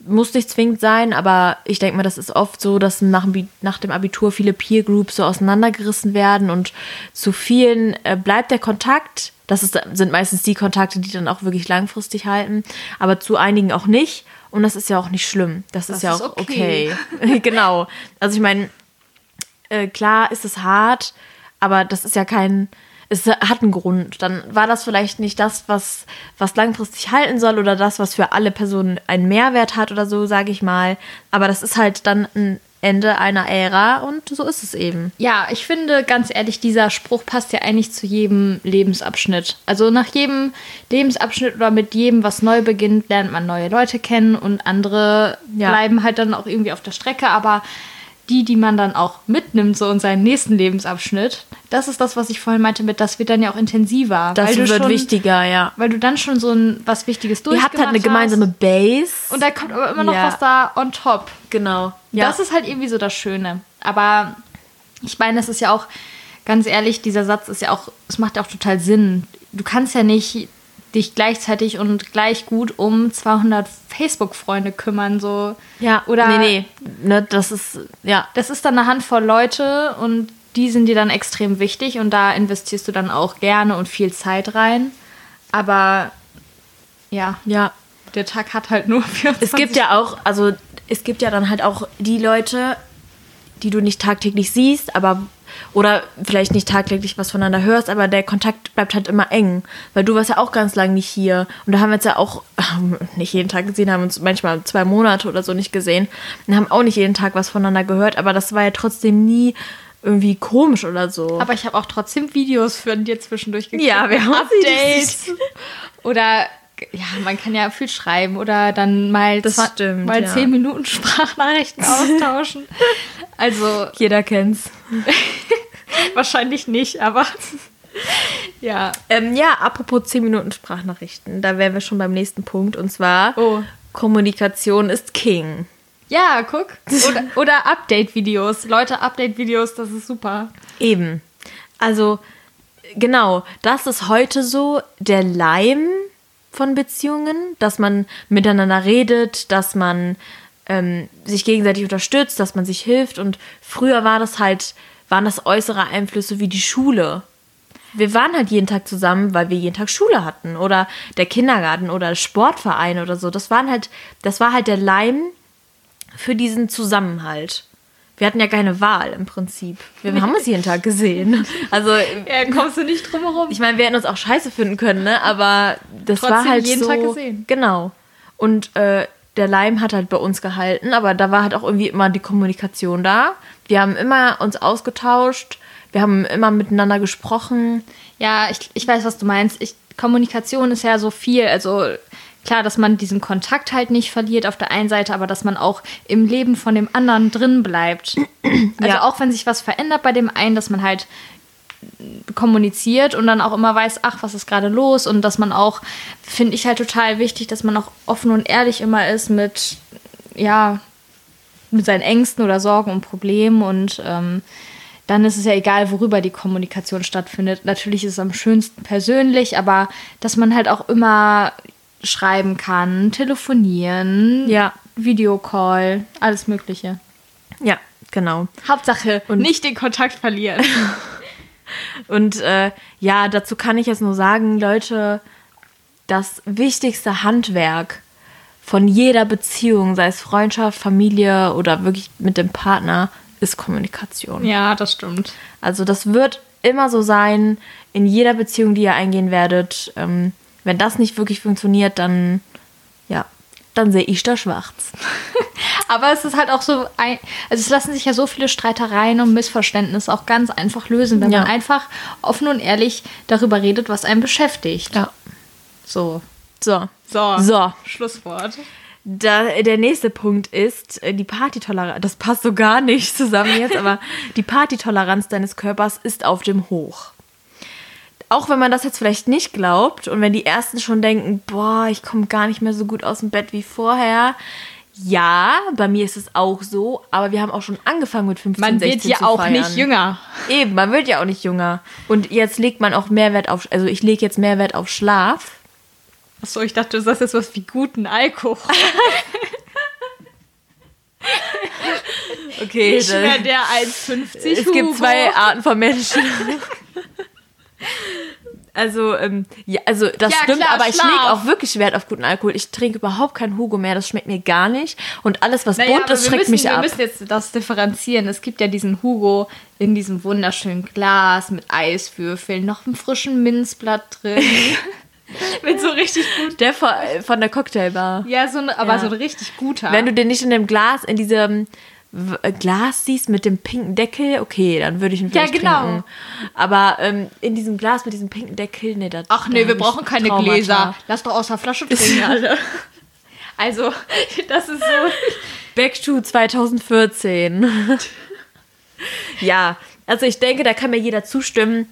muss nicht zwingend sein, aber ich denke mal, das ist oft so, dass nach, nach dem Abitur viele Peer Groups so auseinandergerissen werden und zu vielen äh, bleibt der Kontakt. Das ist, sind meistens die Kontakte, die dann auch wirklich langfristig halten, aber zu einigen auch nicht. Und das ist ja auch nicht schlimm. Das, das ist ja auch okay. okay. genau. Also ich meine, äh, klar ist es hart, aber das ist ja kein, es hat einen Grund. Dann war das vielleicht nicht das, was, was langfristig halten soll oder das, was für alle Personen einen Mehrwert hat oder so, sage ich mal. Aber das ist halt dann ein Ende einer Ära und so ist es eben. Ja, ich finde ganz ehrlich, dieser Spruch passt ja eigentlich zu jedem Lebensabschnitt. Also nach jedem Lebensabschnitt oder mit jedem, was neu beginnt, lernt man neue Leute kennen und andere ja. bleiben halt dann auch irgendwie auf der Strecke. Aber die, die man dann auch mitnimmt, so in seinen nächsten Lebensabschnitt, das ist das, was ich vorhin meinte mit, das wird dann ja auch intensiver. Das wird schon, wichtiger, ja. Weil du dann schon so ein was Wichtiges durchgemacht Ihr habt halt eine gemeinsame Base. Und da kommt aber immer noch ja. was da on top. Genau. Ja. Das ist halt irgendwie so das Schöne. Aber ich meine, es ist ja auch, ganz ehrlich, dieser Satz ist ja auch, es macht ja auch total Sinn. Du kannst ja nicht dich gleichzeitig und gleich gut um 200 Facebook-Freunde kümmern, so. Ja, oder. Nee, nee, ne, das ist, ja. Das ist dann eine Handvoll Leute und die sind dir dann extrem wichtig und da investierst du dann auch gerne und viel Zeit rein. Aber ja, ja. der Tag hat halt nur 24 Es gibt ja auch, also es gibt ja dann halt auch die Leute, die du nicht tagtäglich siehst, aber oder vielleicht nicht tagtäglich was voneinander hörst, aber der Kontakt bleibt halt immer eng, weil du warst ja auch ganz lange nicht hier und da haben wir uns ja auch nicht jeden Tag gesehen, haben uns manchmal zwei Monate oder so nicht gesehen und haben auch nicht jeden Tag was voneinander gehört, aber das war ja trotzdem nie irgendwie komisch oder so. Aber ich habe auch trotzdem Videos für dir zwischendurch gekriegt. Ja, wir haben Updates. oder ja, man kann ja viel schreiben oder dann mal, das stimmt, mal ja. zehn Minuten Sprachnachrichten austauschen. Also. Jeder kennt's. wahrscheinlich nicht, aber. ja. Ähm, ja, apropos zehn Minuten Sprachnachrichten, da wären wir schon beim nächsten Punkt und zwar oh. Kommunikation ist King. Ja, guck. Oder, oder Update-Videos. Leute, Update-Videos, das ist super. Eben. Also, genau, das ist heute so der Leim von Beziehungen, dass man miteinander redet, dass man ähm, sich gegenseitig unterstützt, dass man sich hilft. Und früher war das halt, waren das äußere Einflüsse wie die Schule. Wir waren halt jeden Tag zusammen, weil wir jeden Tag Schule hatten oder der Kindergarten oder Sportverein oder so. Das waren halt, das war halt der Leim für diesen Zusammenhalt. Wir hatten ja keine Wahl im Prinzip. Wir haben uns jeden Tag gesehen. Also ja, kommst du nicht drum herum. Ich meine, wir hätten uns auch scheiße finden können, ne? Aber das Trotzdem war halt jeden so. Tag gesehen. Genau. Und äh, der Leim hat halt bei uns gehalten, aber da war halt auch irgendwie immer die Kommunikation da. Wir haben immer uns ausgetauscht, wir haben immer miteinander gesprochen. Ja, ich, ich weiß, was du meinst. Ich, Kommunikation ist ja so viel. Also klar, dass man diesen Kontakt halt nicht verliert auf der einen Seite, aber dass man auch im Leben von dem anderen drin bleibt. Also ja. auch wenn sich was verändert bei dem einen, dass man halt kommuniziert und dann auch immer weiß, ach, was ist gerade los und dass man auch, finde ich halt total wichtig, dass man auch offen und ehrlich immer ist mit, ja, mit seinen Ängsten oder Sorgen und Problemen und ähm, dann ist es ja egal, worüber die Kommunikation stattfindet. Natürlich ist es am schönsten persönlich, aber dass man halt auch immer schreiben kann, telefonieren, ja. Videocall, alles Mögliche. Ja, genau. Hauptsache und nicht den Kontakt verlieren. und äh, ja, dazu kann ich jetzt nur sagen, Leute, das wichtigste Handwerk von jeder Beziehung, sei es Freundschaft, Familie oder wirklich mit dem Partner, ist Kommunikation. Ja, das stimmt. Also das wird immer so sein in jeder Beziehung, die ihr eingehen werdet. Ähm, wenn das nicht wirklich funktioniert, dann ja, dann sehe ich da schwarz. Aber es ist halt auch so, ein, also es lassen sich ja so viele Streitereien und Missverständnisse auch ganz einfach lösen, wenn ja. man einfach offen und ehrlich darüber redet, was einen beschäftigt. Ja. So. So. So. So. Schlusswort. Da, der nächste Punkt ist äh, die Partytoleranz. Das passt so gar nicht zusammen jetzt, aber die Partytoleranz deines Körpers ist auf dem Hoch auch wenn man das jetzt vielleicht nicht glaubt und wenn die ersten schon denken, boah, ich komme gar nicht mehr so gut aus dem Bett wie vorher. Ja, bei mir ist es auch so, aber wir haben auch schon angefangen mit 15, man 16 zu feiern. Man wird ja auch nicht jünger. Eben, man wird ja auch nicht jünger. Und jetzt legt man auch Mehrwert auf, also ich lege jetzt Mehrwert auf Schlaf. Achso, ich dachte, du sagst jetzt was wie guten Alkohol. okay. Nicht mehr der 1,50 Es gibt zwei Arten von Menschen. Also, ähm, ja, also das ja, stimmt, klar, aber ich lege auch wirklich Wert auf guten Alkohol. Ich trinke überhaupt keinen Hugo mehr, das schmeckt mir gar nicht. Und alles, was naja, bunt ist, schreckt müssen, mich wir ab. Wir müssen jetzt das differenzieren. Es gibt ja diesen Hugo in diesem wunderschönen Glas mit Eiswürfeln, noch einem frischen Minzblatt drin. mit so richtig gut. Der von, von der Cocktailbar. Ja, so ein, aber ja. so ein richtig guter. Wenn du den nicht in dem Glas, in diesem äh, Glas siehst mit dem pinken Deckel, okay, dann würde ich ihn vielleicht ja, genau. trinken. Aber ähm, in diesem Glas mit diesem pinken Deckel, nee, das Ach nee, wir brauchen keine Traumata. Gläser. Lass doch aus der Flasche trinken alle. also, das ist so Back to 2014. ja, also ich denke, da kann mir jeder zustimmen.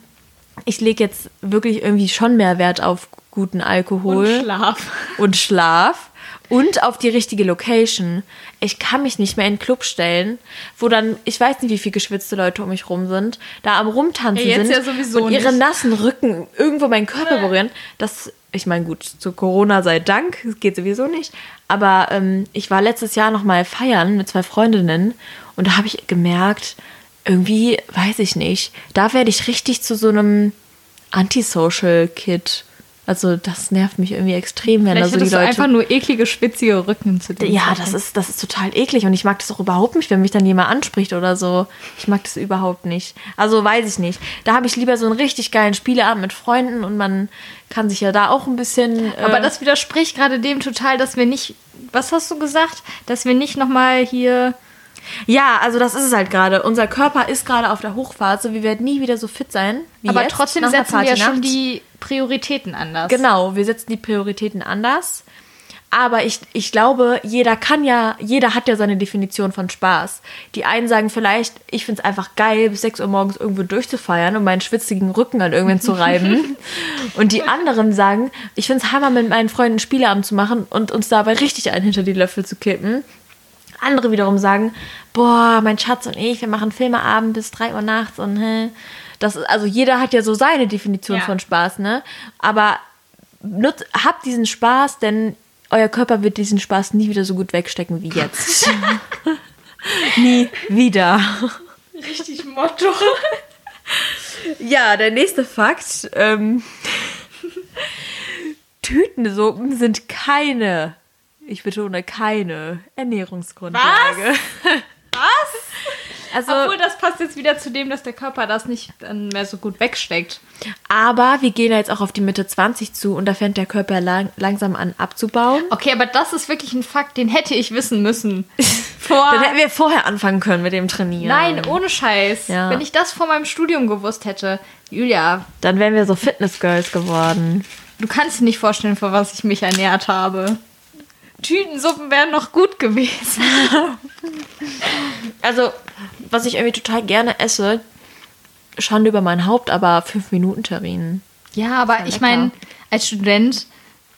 Ich lege jetzt wirklich irgendwie schon mehr Wert auf guten Alkohol. Und Schlaf. Und Schlaf. Und auf die richtige Location. Ich kann mich nicht mehr in den Club stellen, wo dann, ich weiß nicht, wie viele geschwitzte Leute um mich rum sind, da am Rumtanzen ja, sind ja und ihre nicht. nassen Rücken irgendwo meinen Körper berühren. Das, ich meine, gut, zu Corona sei Dank, das geht sowieso nicht. Aber ähm, ich war letztes Jahr noch mal feiern mit zwei Freundinnen und da habe ich gemerkt, irgendwie, weiß ich nicht, da werde ich richtig zu so einem Antisocial-Kid. Also das nervt mich irgendwie extrem, wenn da so die Leute einfach nur eklige spitzige Rücken zu dir. Ja, das ist das ist total eklig und ich mag das auch überhaupt nicht, wenn mich dann jemand anspricht oder so. Ich mag das überhaupt nicht. Also weiß ich nicht. Da habe ich lieber so einen richtig geilen Spieleabend mit Freunden und man kann sich ja da auch ein bisschen. Äh Aber das widerspricht gerade dem total, dass wir nicht. Was hast du gesagt? Dass wir nicht noch mal hier ja, also das ist es halt gerade. Unser Körper ist gerade auf der Hochphase. Wir werden nie wieder so fit sein wie Aber jetzt. Trotzdem setzen wir ja schon die Prioritäten anders. Genau, wir setzen die Prioritäten anders. Aber ich, ich glaube, jeder kann ja, jeder hat ja seine Definition von Spaß. Die einen sagen vielleicht, ich finde es einfach geil, bis 6 Uhr morgens irgendwo durchzufeiern und meinen schwitzigen Rücken an irgendwen zu reiben. und die anderen sagen, ich finde es hammer, mit meinen Freunden Spieleabend zu machen und uns dabei richtig einen hinter die Löffel zu kippen. Andere wiederum sagen, boah, mein Schatz und ich, wir machen Filmeabend bis 3 Uhr nachts und hä. Das, also jeder hat ja so seine Definition ja. von Spaß, ne? Aber nutzt, habt diesen Spaß, denn euer Körper wird diesen Spaß nie wieder so gut wegstecken wie jetzt. nie wieder. Richtig Motto. ja, der nächste Fakt. Ähm, Tütensuppen sind keine ich betone keine Ernährungsgrundlage. Was? Also, Obwohl, das passt jetzt wieder zu dem, dass der Körper das nicht dann mehr so gut wegsteckt. Aber wir gehen jetzt auch auf die Mitte 20 zu und da fängt der Körper lang, langsam an abzubauen. Okay, aber das ist wirklich ein Fakt, den hätte ich wissen müssen. Vor dann hätten wir vorher anfangen können mit dem Trainieren. Nein, ohne Scheiß. Ja. Wenn ich das vor meinem Studium gewusst hätte, Julia. Dann wären wir so Fitness-Girls geworden. Du kannst dir nicht vorstellen, vor was ich mich ernährt habe. Tütensuppen wären noch gut gewesen. also, was ich irgendwie total gerne esse, Schande über mein Haupt, aber 5-Minuten-Terrinen. Ja, aber ich meine, als Student,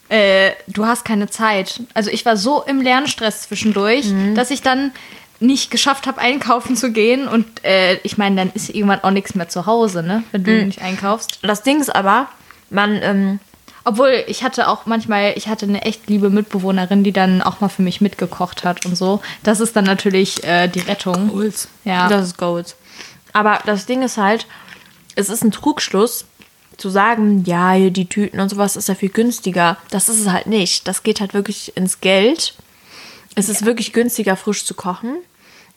äh, du hast keine Zeit. Also ich war so im Lernstress zwischendurch, mhm. dass ich dann nicht geschafft habe, einkaufen zu gehen. Und äh, ich meine, dann ist irgendwann auch nichts mehr zu Hause, ne? Wenn du mhm. nicht einkaufst. Das Ding ist aber, man ähm, obwohl ich hatte auch manchmal, ich hatte eine echt liebe Mitbewohnerin, die dann auch mal für mich mitgekocht hat und so. Das ist dann natürlich äh, die Rettung. Goals. Ja. Das ist Goals. Aber das Ding ist halt, es ist ein Trugschluss zu sagen, ja, die Tüten und sowas ist ja viel günstiger. Das ist es halt nicht. Das geht halt wirklich ins Geld. Es ist wirklich günstiger, frisch zu kochen.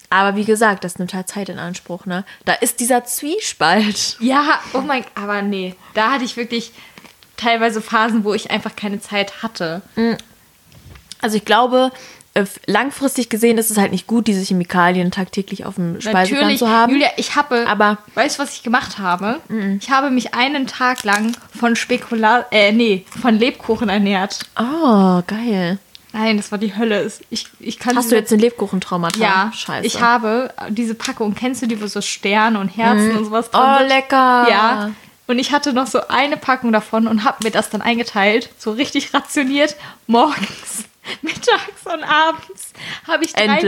Aber wie gesagt, das nimmt halt Zeit in Anspruch, ne? Da ist dieser Zwiespalt. Ja, oh mein, aber nee, da hatte ich wirklich, teilweise Phasen, wo ich einfach keine Zeit hatte. Mm. Also ich glaube, äh, langfristig gesehen ist es halt nicht gut, diese Chemikalien tagtäglich auf dem Speiseplan Natürlich, zu haben. Julia, ich habe, aber weißt du, was ich gemacht habe? Mm. Ich habe mich einen Tag lang von Spekulat, äh, nee, von Lebkuchen ernährt. Oh, geil. Nein, das war die Hölle. Ich, ich kann Hast du jetzt einen Lebkuchentraumata? Ja, scheiße. Ich habe diese Packung, kennst du die, wo so Sterne und Herzen mm. und sowas drin Oh, lecker. Ja, und ich hatte noch so eine Packung davon und habe mir das dann eingeteilt, so richtig rationiert. Morgens, mittags und abends habe ich, drei,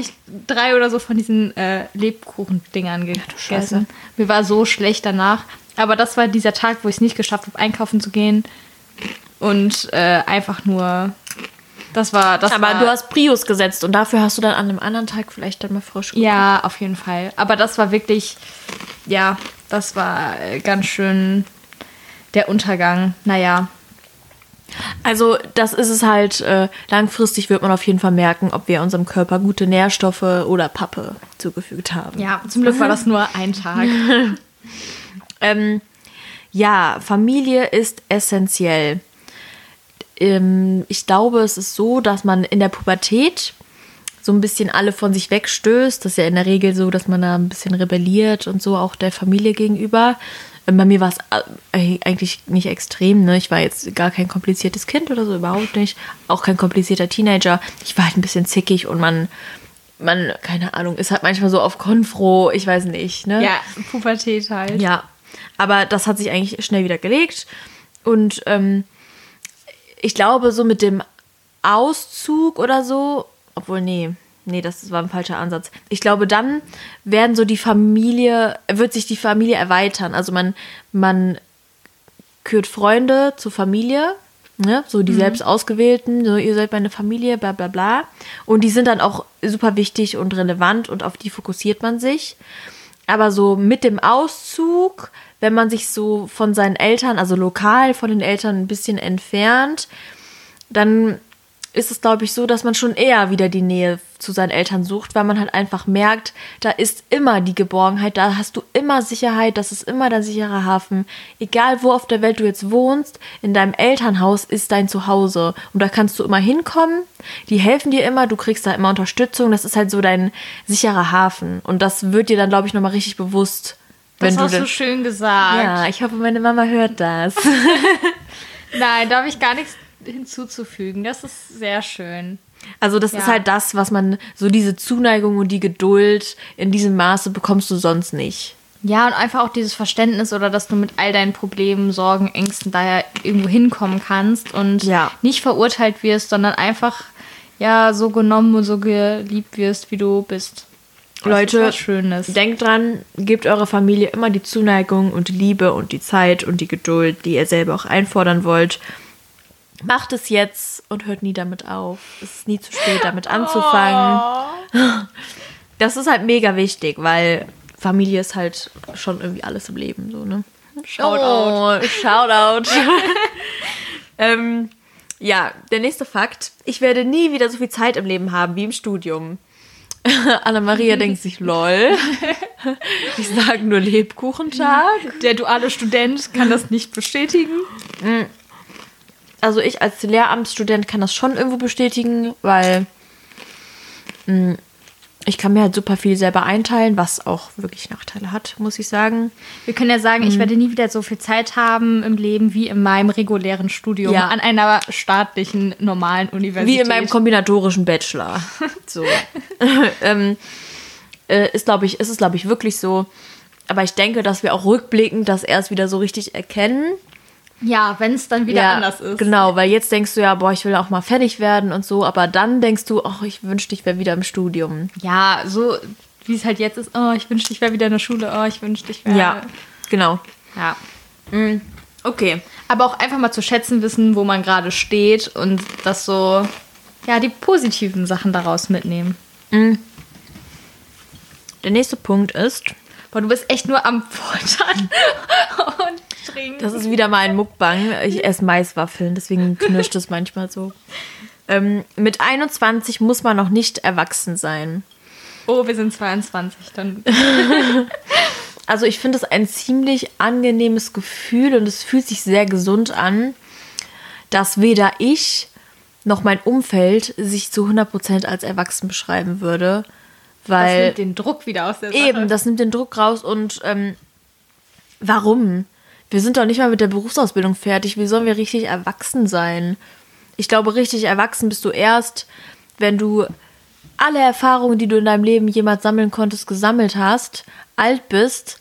ich drei oder so von diesen äh, Lebkuchendingern gegessen. Ja, mir war so schlecht danach. Aber das war dieser Tag, wo ich es nicht geschafft habe, einkaufen zu gehen. Und äh, einfach nur das war das. Aber war, du hast Prius gesetzt und dafür hast du dann an einem anderen Tag vielleicht dann mal frisch gekocht. Ja, auf jeden Fall. Aber das war wirklich, ja, das war äh, ganz schön der Untergang. Naja. Also das ist es halt, äh, langfristig wird man auf jeden Fall merken, ob wir unserem Körper gute Nährstoffe oder Pappe zugefügt haben. Ja, zum Glück war das nur ein Tag. ähm, ja, Familie ist essentiell. Ähm, ich glaube, es ist so, dass man in der Pubertät so ein bisschen alle von sich wegstößt. Das ist ja in der Regel so, dass man da ein bisschen rebelliert und so auch der Familie gegenüber. Ähm, bei mir war es äh, eigentlich nicht extrem. Ne? Ich war jetzt gar kein kompliziertes Kind oder so, überhaupt nicht. Auch kein komplizierter Teenager. Ich war halt ein bisschen zickig und man, man, keine Ahnung, ist halt manchmal so auf Konfro, ich weiß nicht. Ne? Ja, Pubertät halt. Ja, aber das hat sich eigentlich schnell wieder gelegt. Und ähm, ich glaube, so mit dem Auszug oder so, obwohl, nee, nee, das war ein falscher Ansatz. Ich glaube, dann werden so die Familie, wird sich die Familie erweitern. Also man, man kürt Freunde zur Familie, ne? so die mhm. selbst ausgewählten, so ihr seid meine Familie, bla bla bla. Und die sind dann auch super wichtig und relevant und auf die fokussiert man sich. Aber so mit dem Auszug, wenn man sich so von seinen Eltern, also lokal von den Eltern ein bisschen entfernt, dann ist es, glaube ich, so, dass man schon eher wieder die Nähe zu seinen Eltern sucht, weil man halt einfach merkt, da ist immer die Geborgenheit, da hast du immer Sicherheit, das ist immer dein sicherer Hafen. Egal wo auf der Welt du jetzt wohnst, in deinem Elternhaus ist dein Zuhause und da kannst du immer hinkommen. Die helfen dir immer, du kriegst da immer Unterstützung, das ist halt so dein sicherer Hafen und das wird dir dann, glaube ich, nochmal richtig bewusst. Das hast du, du schön gesagt. Ja, ich hoffe, meine Mama hört das. Nein, da habe ich gar nichts hinzuzufügen. Das ist sehr schön. Also das ja. ist halt das, was man, so diese Zuneigung und die Geduld in diesem Maße bekommst du sonst nicht. Ja, und einfach auch dieses Verständnis oder dass du mit all deinen Problemen, Sorgen, Ängsten daher irgendwo hinkommen kannst und ja. nicht verurteilt wirst, sondern einfach ja so genommen und so geliebt wirst, wie du bist. Das Leute, denkt dran, gebt eurer Familie immer die Zuneigung und die Liebe und die Zeit und die Geduld, die ihr selber auch einfordern wollt. Macht es jetzt und hört nie damit auf. Es ist nie zu spät, damit anzufangen. Oh. Das ist halt mega wichtig, weil Familie ist halt schon irgendwie alles im Leben so, ne? Shoutout. Oh, Shoutout. ähm, ja, der nächste Fakt. Ich werde nie wieder so viel Zeit im Leben haben wie im Studium. Anna-Maria denkt sich, lol. Ich sage nur Lebkuchentag. Der duale Student kann das nicht bestätigen. Mm also ich als Lehramtsstudent kann das schon irgendwo bestätigen, weil mh, hm, ich kann mir halt super viel selber einteilen, was auch wirklich Nachteile hat, muss ich sagen. Wir können ja sagen, mhm. ich hm. werde nie wieder so viel Zeit haben im Leben wie in meinem regulären Studium ja. an einer staatlichen, normalen Universität. Wie in meinem kombinatorischen Bachelor. so. ähm, äh, ist, glaube ich, ist es, glaube ich, wirklich so. Aber ich denke, dass wir auch rückblickend das erst wieder so richtig erkennen. Ja, wenn es dann wieder ja, anders ist. Genau, weil jetzt denkst du ja, boah, ich will auch mal fertig werden und so, aber dann denkst du, oh, ich wünschte, ich wäre wieder im Studium. Ja, so wie es halt jetzt ist, oh, ich wünschte, ich wäre wieder in der Schule, oh, ich wünschte, ich wäre. Ja, genau. Ja. Mhm. Okay. Aber auch einfach mal zu schätzen wissen, wo man gerade steht und das so, ja, die positiven Sachen daraus mitnehmen. Mhm. Der nächste Punkt ist. Boah, du bist echt nur am Futtern und trinken. Das ist wieder mal ein Muckbang. Ich esse Maiswaffeln, deswegen knirscht es manchmal so. Ähm, mit 21 muss man noch nicht erwachsen sein. Oh, wir sind 22, dann. also ich finde es ein ziemlich angenehmes Gefühl und es fühlt sich sehr gesund an, dass weder ich noch mein Umfeld sich zu 100% als erwachsen beschreiben würde. Weil das nimmt den Druck wieder aus der Sache. Eben, das nimmt den Druck raus und ähm, warum? Wir sind doch nicht mal mit der Berufsausbildung fertig. Wie sollen wir richtig erwachsen sein? Ich glaube, richtig erwachsen bist du erst, wenn du alle Erfahrungen, die du in deinem Leben jemals sammeln konntest, gesammelt hast, alt bist,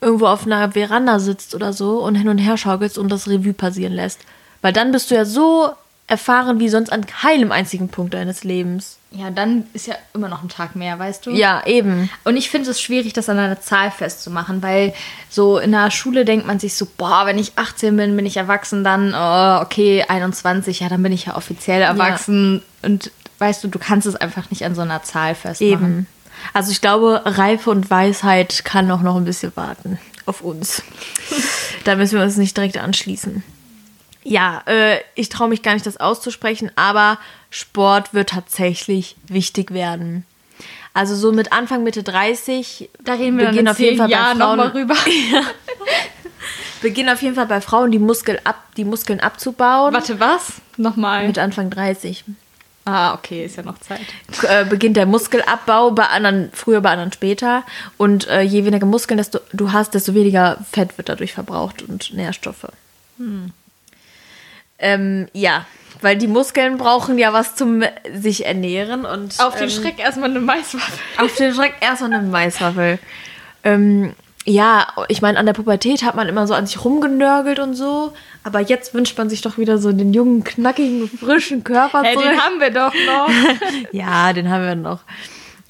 irgendwo auf einer Veranda sitzt oder so und hin und her schaukelst und das Revue passieren lässt. Weil dann bist du ja so erfahren wie sonst an keinem einzigen Punkt deines Lebens. Ja, dann ist ja immer noch ein Tag mehr, weißt du? Ja, eben. Und ich finde es schwierig, das an einer Zahl festzumachen, weil so in der Schule denkt man sich so, boah, wenn ich 18 bin, bin ich erwachsen, dann, oh, okay, 21, ja, dann bin ich ja offiziell erwachsen. Ja. Und weißt du, du kannst es einfach nicht an so einer Zahl festmachen. Eben. Also ich glaube, Reife und Weisheit kann auch noch ein bisschen warten auf uns. da müssen wir uns nicht direkt anschließen. Ja, äh, ich traue mich gar nicht, das auszusprechen, aber Sport wird tatsächlich wichtig werden. Also so mit Anfang, Mitte 30 da reden wir beginnen auf jeden Fall Jahren bei Frauen, noch mal rüber. ja. Beginnen auf jeden Fall bei Frauen die, Muskel ab, die Muskeln abzubauen. Warte, was? Nochmal. Mit Anfang 30. Ah, okay, ist ja noch Zeit. Äh, beginnt der Muskelabbau, bei anderen früher, bei anderen später. Und äh, je weniger Muskeln desto, du hast, desto weniger Fett wird dadurch verbraucht und Nährstoffe. Hm. Ähm, ja, weil die Muskeln brauchen ja was zum sich ernähren und auf den ähm, Schreck erstmal eine Maiswaffel. Auf den Schreck erstmal eine Maiswaffel. Ähm, ja, ich meine, an der Pubertät hat man immer so an sich rumgenörgelt und so. Aber jetzt wünscht man sich doch wieder so den jungen, knackigen, frischen Körper hey, Den haben wir doch noch. ja, den haben wir noch.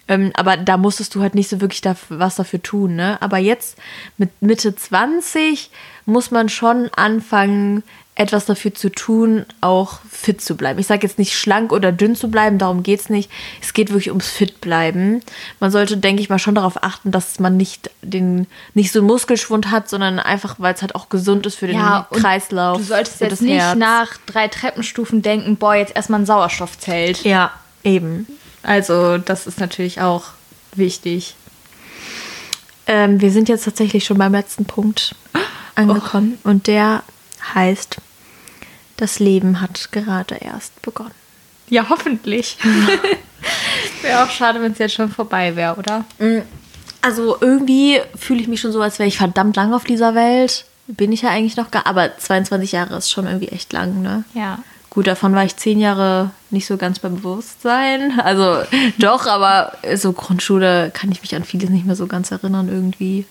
Ähm, aber da musstest du halt nicht so wirklich da, was dafür tun, ne? Aber jetzt mit Mitte 20 muss man schon anfangen, etwas dafür zu tun, auch fit zu bleiben. Ich sage jetzt nicht schlank oder dünn zu bleiben, darum geht es nicht. Es geht wirklich ums fit bleiben. Man sollte, denke ich mal, schon darauf achten, dass man nicht den nicht so einen Muskelschwund hat, sondern einfach, weil es halt auch gesund ist für den ja, Kreislauf. Du solltest jetzt nicht Herz. nach drei Treppenstufen denken, boah, jetzt erstmal ein Sauerstoffzelt. Ja, eben. Also, das ist natürlich auch wichtig. Ähm, wir sind jetzt tatsächlich schon beim letzten Punkt angekommen oh. und der heißt das Leben hat gerade erst begonnen. Ja, hoffentlich. wäre auch schade, wenn es jetzt schon vorbei wäre, oder? Mm, also irgendwie fühle ich mich schon so, als wäre ich verdammt lang auf dieser Welt. Bin ich ja eigentlich noch gar. Aber 22 Jahre ist schon irgendwie echt lang, ne? Ja. Gut, davon war ich zehn Jahre nicht so ganz beim Bewusstsein. Also doch, aber so Grundschule kann ich mich an vieles nicht mehr so ganz erinnern irgendwie.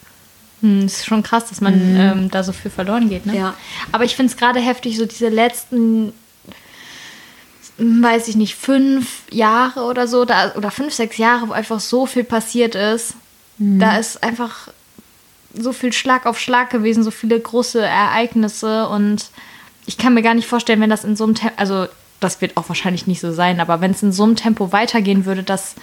Hm, ist schon krass, dass man mhm. ähm, da so viel verloren geht. Ne? Ja. Aber ich finde es gerade heftig, so diese letzten, weiß ich nicht, fünf Jahre oder so, da, oder fünf, sechs Jahre, wo einfach so viel passiert ist. Mhm. Da ist einfach so viel Schlag auf Schlag gewesen, so viele große Ereignisse und ich kann mir gar nicht vorstellen, wenn das in so einem Tempo, also das wird auch wahrscheinlich nicht so sein, aber wenn es in so einem Tempo weitergehen würde, dass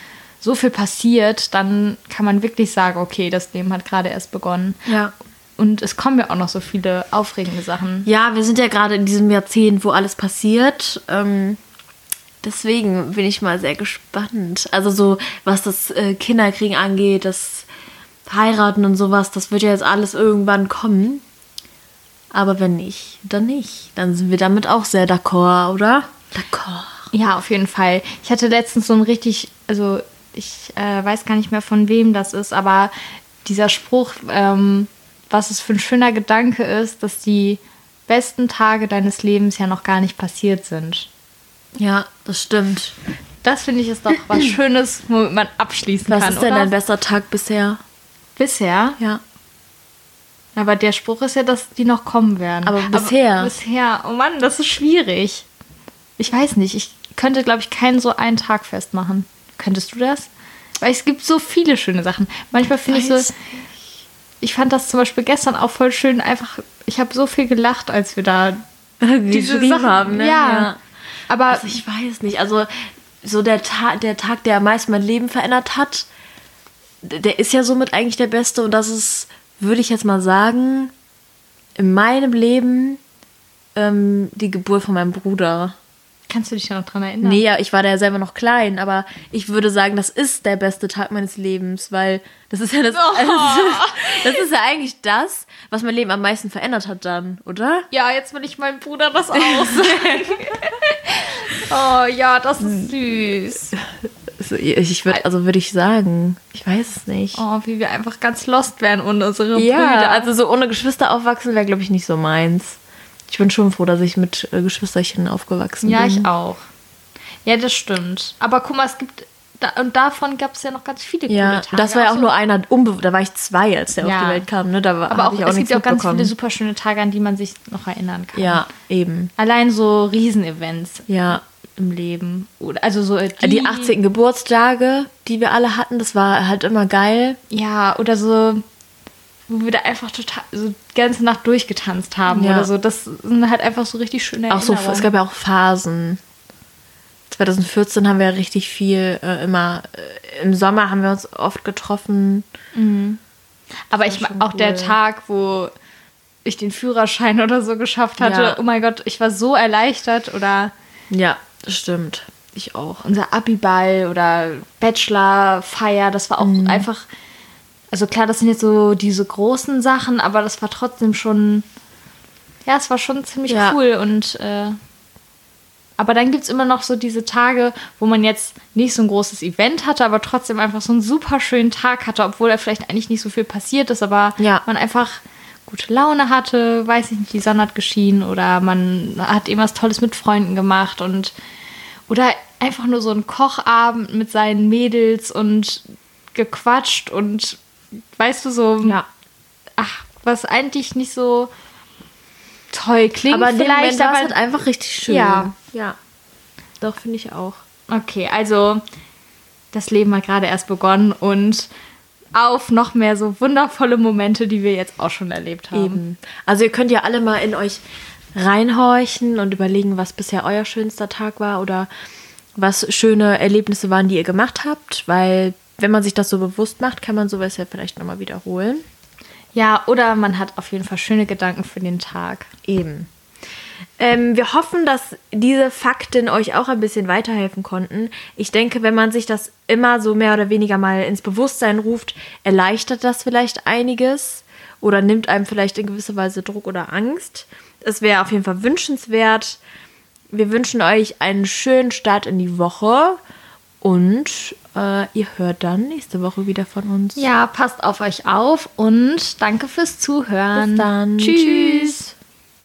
so viel passiert, dann kann man wirklich sagen, okay, das Leben hat gerade erst begonnen. Ja. Und es kommen ja auch noch so viele aufregende Sachen. Ja, wir sind ja gerade in diesem Jahrzehnt, wo alles passiert. Ähm, deswegen bin ich mal sehr gespannt. Also so, was das äh, Kinderkriegen angeht, das Heiraten und sowas, das wird ja jetzt alles irgendwann kommen. Aber wenn nicht, dann nicht. Dann sind wir damit auch sehr d'accord, oder? D'accord. Ja, auf jeden Fall. Ich hatte letztens so ein richtig, also ich äh, weiß gar nicht mehr von wem das ist, aber dieser Spruch, ähm, was es für ein schöner Gedanke ist, dass die besten Tage deines Lebens ja noch gar nicht passiert sind. Ja, das stimmt. Das finde ich ist doch was Schönes, womit man abschließen was kann. Was ist denn oder? dein bester Tag bisher? Bisher? Ja. Aber der Spruch ist ja, dass die noch kommen werden. Aber bisher? Aber bisher. Oh Mann, das ist schwierig. Ich weiß nicht. Ich könnte, glaube ich, keinen so einen Tag festmachen. Könntest du das? Weil es gibt so viele schöne Sachen. Manchmal finde ich so. Ich fand das zum Beispiel gestern auch voll schön. Einfach, ich habe so viel gelacht, als wir da diese Sachen haben. Ne? Ja. ja. Aber also ich weiß nicht. Also so der Tag, der Tag, der am meisten mein Leben verändert hat, der ist ja somit eigentlich der beste. Und das ist, würde ich jetzt mal sagen, in meinem Leben ähm, die Geburt von meinem Bruder. Kannst du dich ja noch dran erinnern? Nee, ja, ich war da ja selber noch klein, aber ich würde sagen, das ist der beste Tag meines Lebens, weil das ist ja das, oh. also, das ist ja eigentlich das, was mein Leben am meisten verändert hat dann, oder? Ja, jetzt will ich meinem Bruder das aussehen. oh ja, das ist süß. Ich würde, also würde ich sagen, ich weiß es nicht. Oh, wie wir einfach ganz lost wären ohne unsere ja, Brüder. Also so ohne Geschwister aufwachsen wäre, glaube ich, nicht so meins. Ich bin schon froh, dass ich mit äh, Geschwisterchen aufgewachsen ja, bin. Ja, ich auch. Ja, das stimmt. Aber guck mal, es gibt. Da, und davon gab es ja noch ganz viele ja, Tage. das war ja auch, auch nur einer, da war ich zwei, als der ja. auf die Welt kam. Ne? Da war, Aber auch, auch es gibt ja auch ganz viele super schöne Tage, an die man sich noch erinnern kann. Ja, eben. Allein so Riesenevents. Ja. Im Leben. Also so die, die 18. Geburtstage, die wir alle hatten, das war halt immer geil. Ja, oder so wo wir da einfach total so die ganze Nacht durchgetanzt haben ja. oder so. Das sind halt einfach so richtig schöne Erinnerungen. Auch so, es gab ja auch Phasen. 2014 haben wir richtig viel äh, immer äh, im Sommer haben wir uns oft getroffen. Mhm. Aber ich auch cool. der Tag, wo ich den Führerschein oder so geschafft hatte. Ja. Oh mein Gott, ich war so erleichtert oder Ja, das stimmt. Ich auch. Unser Abiball oder Bachelorfeier, das war auch mhm. einfach also klar, das sind jetzt so diese großen Sachen, aber das war trotzdem schon, ja, es war schon ziemlich ja. cool und äh, aber dann gibt es immer noch so diese Tage, wo man jetzt nicht so ein großes Event hatte, aber trotzdem einfach so einen super schönen Tag hatte, obwohl da vielleicht eigentlich nicht so viel passiert ist, aber ja. man einfach gute Laune hatte, weiß ich nicht, die Sonne hat geschienen oder man hat irgendwas Tolles mit Freunden gemacht und oder einfach nur so ein Kochabend mit seinen Mädels und gequatscht und weißt du, so ja. was eigentlich nicht so toll klingt. Aber vielleicht, aber halt einfach richtig schön. Ja. Ja. Doch, finde ich auch. Okay, also das Leben hat gerade erst begonnen und auf noch mehr so wundervolle Momente, die wir jetzt auch schon erlebt haben. Eben. Also ihr könnt ja alle mal in euch reinhorchen und überlegen, was bisher euer schönster Tag war oder was schöne Erlebnisse waren, die ihr gemacht habt, weil wenn man sich das so bewusst macht, kann man sowas ja vielleicht nochmal wiederholen. Ja, oder man hat auf jeden Fall schöne Gedanken für den Tag. Eben. Ähm, wir hoffen, dass diese Fakten euch auch ein bisschen weiterhelfen konnten. Ich denke, wenn man sich das immer so mehr oder weniger mal ins Bewusstsein ruft, erleichtert das vielleicht einiges oder nimmt einem vielleicht in gewisser Weise Druck oder Angst. Es wäre auf jeden Fall wünschenswert. Wir wünschen euch einen schönen Start in die Woche und äh, ihr hört dann nächste Woche wieder von uns. Ja, passt auf euch auf und danke fürs Zuhören. Bis dann. Tschüss.